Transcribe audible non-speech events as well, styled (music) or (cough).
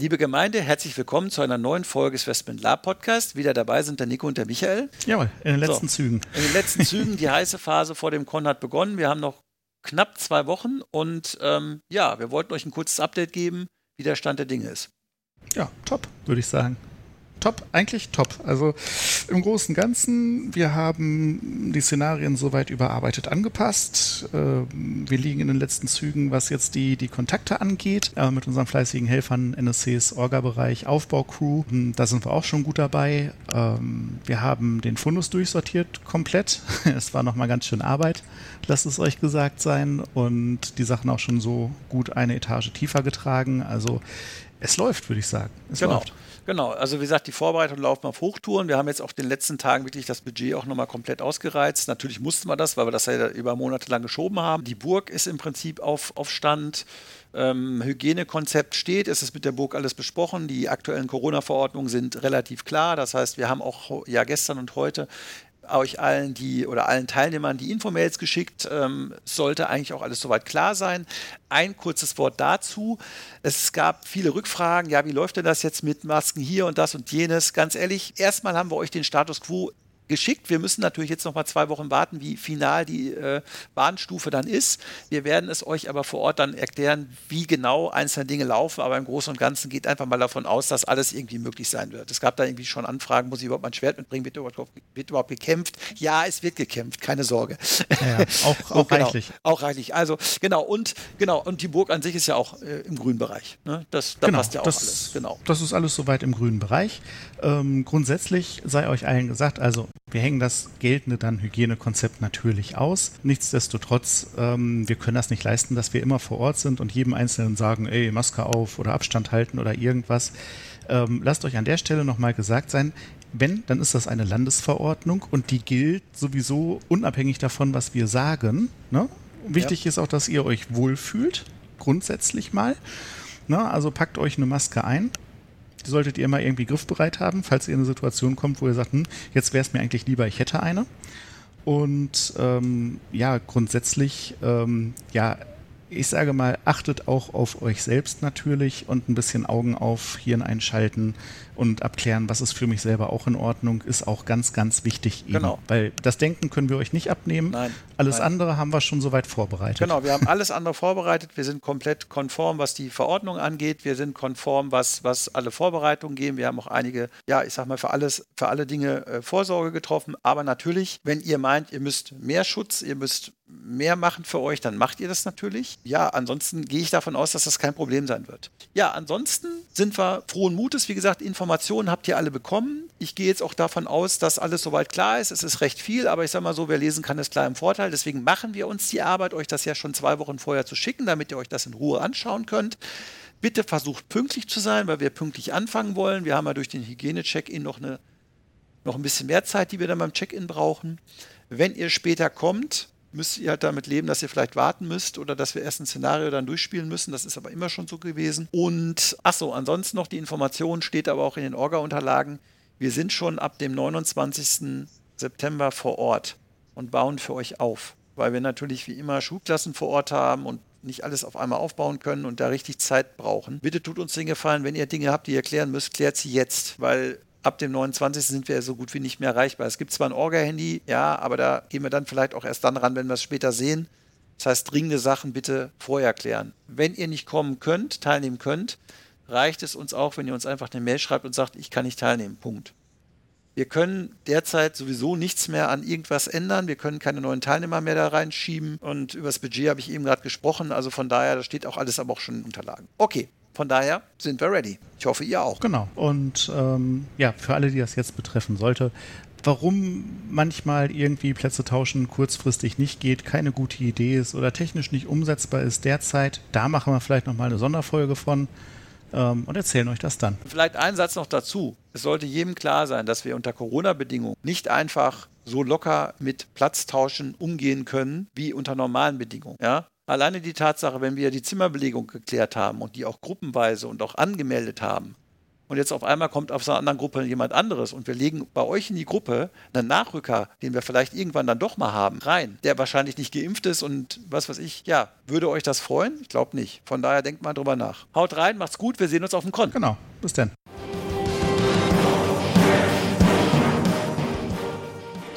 Liebe Gemeinde, herzlich willkommen zu einer neuen Folge des Westman Lab Podcast. Wieder dabei sind der Nico und der Michael. Jawohl, in den letzten so, Zügen. In den letzten (laughs) Zügen. Die heiße Phase vor dem Con hat begonnen. Wir haben noch knapp zwei Wochen und ähm, ja, wir wollten euch ein kurzes Update geben, wie der Stand der Dinge ist. Ja, top, würde ich sagen top, eigentlich top. Also im Großen und Ganzen, wir haben die Szenarien soweit überarbeitet angepasst. Ähm, wir liegen in den letzten Zügen, was jetzt die, die Kontakte angeht, äh, mit unseren fleißigen Helfern NSCs Orga-Bereich, Aufbau-Crew. Hm, da sind wir auch schon gut dabei. Ähm, wir haben den Fundus durchsortiert komplett. (laughs) es war nochmal ganz schön Arbeit, lasst es euch gesagt sein. Und die Sachen auch schon so gut eine Etage tiefer getragen. Also es läuft, würde ich sagen. Es genau. läuft. Genau, also wie gesagt, die Vorbereitung laufen auf Hochtouren. Wir haben jetzt auf den letzten Tagen wirklich das Budget auch nochmal komplett ausgereizt. Natürlich mussten wir das, weil wir das ja über Monate lang geschoben haben. Die Burg ist im Prinzip auf, auf Stand. Ähm, Hygienekonzept steht, es ist mit der Burg alles besprochen. Die aktuellen Corona-Verordnungen sind relativ klar. Das heißt, wir haben auch ja gestern und heute euch allen die oder allen Teilnehmern die Infomails geschickt. Ähm, sollte eigentlich auch alles soweit klar sein. Ein kurzes Wort dazu. Es gab viele Rückfragen. Ja, wie läuft denn das jetzt mit Masken hier und das und jenes? Ganz ehrlich, erstmal haben wir euch den Status quo geschickt. Wir müssen natürlich jetzt noch mal zwei Wochen warten, wie final die äh, Bahnstufe dann ist. Wir werden es euch aber vor Ort dann erklären, wie genau einzelne Dinge laufen. Aber im Großen und Ganzen geht einfach mal davon aus, dass alles irgendwie möglich sein wird. Es gab da irgendwie schon Anfragen, muss ich überhaupt mein Schwert mitbringen? Wird überhaupt, wird überhaupt gekämpft? Ja, es wird gekämpft, keine Sorge. Ja, (laughs) auch, auch genau, reichlich. Auch reichlich. Also genau und genau und die Burg an sich ist ja auch äh, im grünen Bereich. Ne? Das, da genau, passt ja auch das, alles. Genau. Das ist alles soweit im grünen Bereich. Ähm, grundsätzlich sei euch allen gesagt, also wir hängen das geltende dann Hygienekonzept natürlich aus. Nichtsdestotrotz, ähm, wir können das nicht leisten, dass wir immer vor Ort sind und jedem Einzelnen sagen, ey, Maske auf oder Abstand halten oder irgendwas. Ähm, lasst euch an der Stelle nochmal gesagt sein, wenn, dann ist das eine Landesverordnung und die gilt sowieso unabhängig davon, was wir sagen. Ne? Wichtig ja. ist auch, dass ihr euch wohlfühlt, grundsätzlich mal. Ne? Also packt euch eine Maske ein die solltet ihr immer irgendwie griffbereit haben, falls ihr in eine Situation kommt, wo ihr sagt, hm, jetzt wäre es mir eigentlich lieber, ich hätte eine. Und ähm, ja, grundsätzlich, ähm, ja, ich sage mal, achtet auch auf euch selbst natürlich und ein bisschen Augen auf, Hirn einschalten und abklären, was ist für mich selber auch in Ordnung, ist auch ganz, ganz wichtig. Eben. Genau. Weil das Denken können wir euch nicht abnehmen. Nein. Alles nein. andere haben wir schon soweit vorbereitet. Genau, wir haben alles andere vorbereitet. Wir sind komplett konform, was die Verordnung angeht. Wir sind konform, was, was alle Vorbereitungen gehen. Wir haben auch einige, ja, ich sag mal, für alles, für alle Dinge äh, Vorsorge getroffen. Aber natürlich, wenn ihr meint, ihr müsst mehr Schutz, ihr müsst mehr machen für euch, dann macht ihr das natürlich. Ja, ansonsten gehe ich davon aus, dass das kein Problem sein wird. Ja, ansonsten sind wir frohen Mutes. Wie gesagt, Informationen habt ihr alle bekommen. Ich gehe jetzt auch davon aus, dass alles soweit klar ist. Es ist recht viel, aber ich sage mal so, wer lesen kann, ist klar im Vorteil. Deswegen machen wir uns die Arbeit, euch das ja schon zwei Wochen vorher zu schicken, damit ihr euch das in Ruhe anschauen könnt. Bitte versucht pünktlich zu sein, weil wir pünktlich anfangen wollen. Wir haben ja durch den Hygiene-Check-In noch, noch ein bisschen mehr Zeit, die wir dann beim Check-In brauchen. Wenn ihr später kommt, müsst ihr halt damit leben, dass ihr vielleicht warten müsst oder dass wir erst ein Szenario dann durchspielen müssen. Das ist aber immer schon so gewesen. Und achso, ansonsten noch die Information steht aber auch in den Orga-Unterlagen. Wir sind schon ab dem 29. September vor Ort und bauen für euch auf, weil wir natürlich wie immer Schulklassen vor Ort haben und nicht alles auf einmal aufbauen können und da richtig Zeit brauchen. Bitte tut uns den Gefallen, wenn ihr Dinge habt, die ihr klären müsst, klärt sie jetzt, weil ab dem 29. sind wir so gut wie nicht mehr erreichbar. Es gibt zwar ein Orga-Handy, ja, aber da gehen wir dann vielleicht auch erst dann ran, wenn wir es später sehen. Das heißt, dringende Sachen bitte vorher klären. Wenn ihr nicht kommen könnt, teilnehmen könnt, reicht es uns auch, wenn ihr uns einfach eine Mail schreibt und sagt, ich kann nicht teilnehmen. Punkt. Wir können derzeit sowieso nichts mehr an irgendwas ändern. Wir können keine neuen Teilnehmer mehr da reinschieben. Und über das Budget habe ich eben gerade gesprochen. Also von daher, da steht auch alles aber auch schon in Unterlagen. Okay, von daher sind wir ready. Ich hoffe, ihr auch. Genau. Und ähm, ja, für alle, die das jetzt betreffen sollte, warum manchmal irgendwie Plätze tauschen kurzfristig nicht geht, keine gute Idee ist oder technisch nicht umsetzbar ist derzeit, da machen wir vielleicht nochmal eine Sonderfolge von. ähm, und erzählen euch das dann. Vielleicht ein Satz noch dazu. Es sollte jedem klar sein, dass wir unter Corona-Bedingungen nicht einfach so locker mit Platztauschen umgehen können wie unter normalen Bedingungen. Ja? Alleine die Tatsache, wenn wir die Zimmerbelegung geklärt haben und die auch gruppenweise und auch angemeldet haben, und jetzt auf einmal kommt auf so einer anderen Gruppe jemand anderes und wir legen bei euch in die Gruppe einen Nachrücker, den wir vielleicht irgendwann dann doch mal haben, rein, der wahrscheinlich nicht geimpft ist und was weiß ich. Ja, würde euch das freuen? Ich glaube nicht. Von daher denkt mal drüber nach. Haut rein, macht's gut, wir sehen uns auf dem Konto. Genau, bis dann.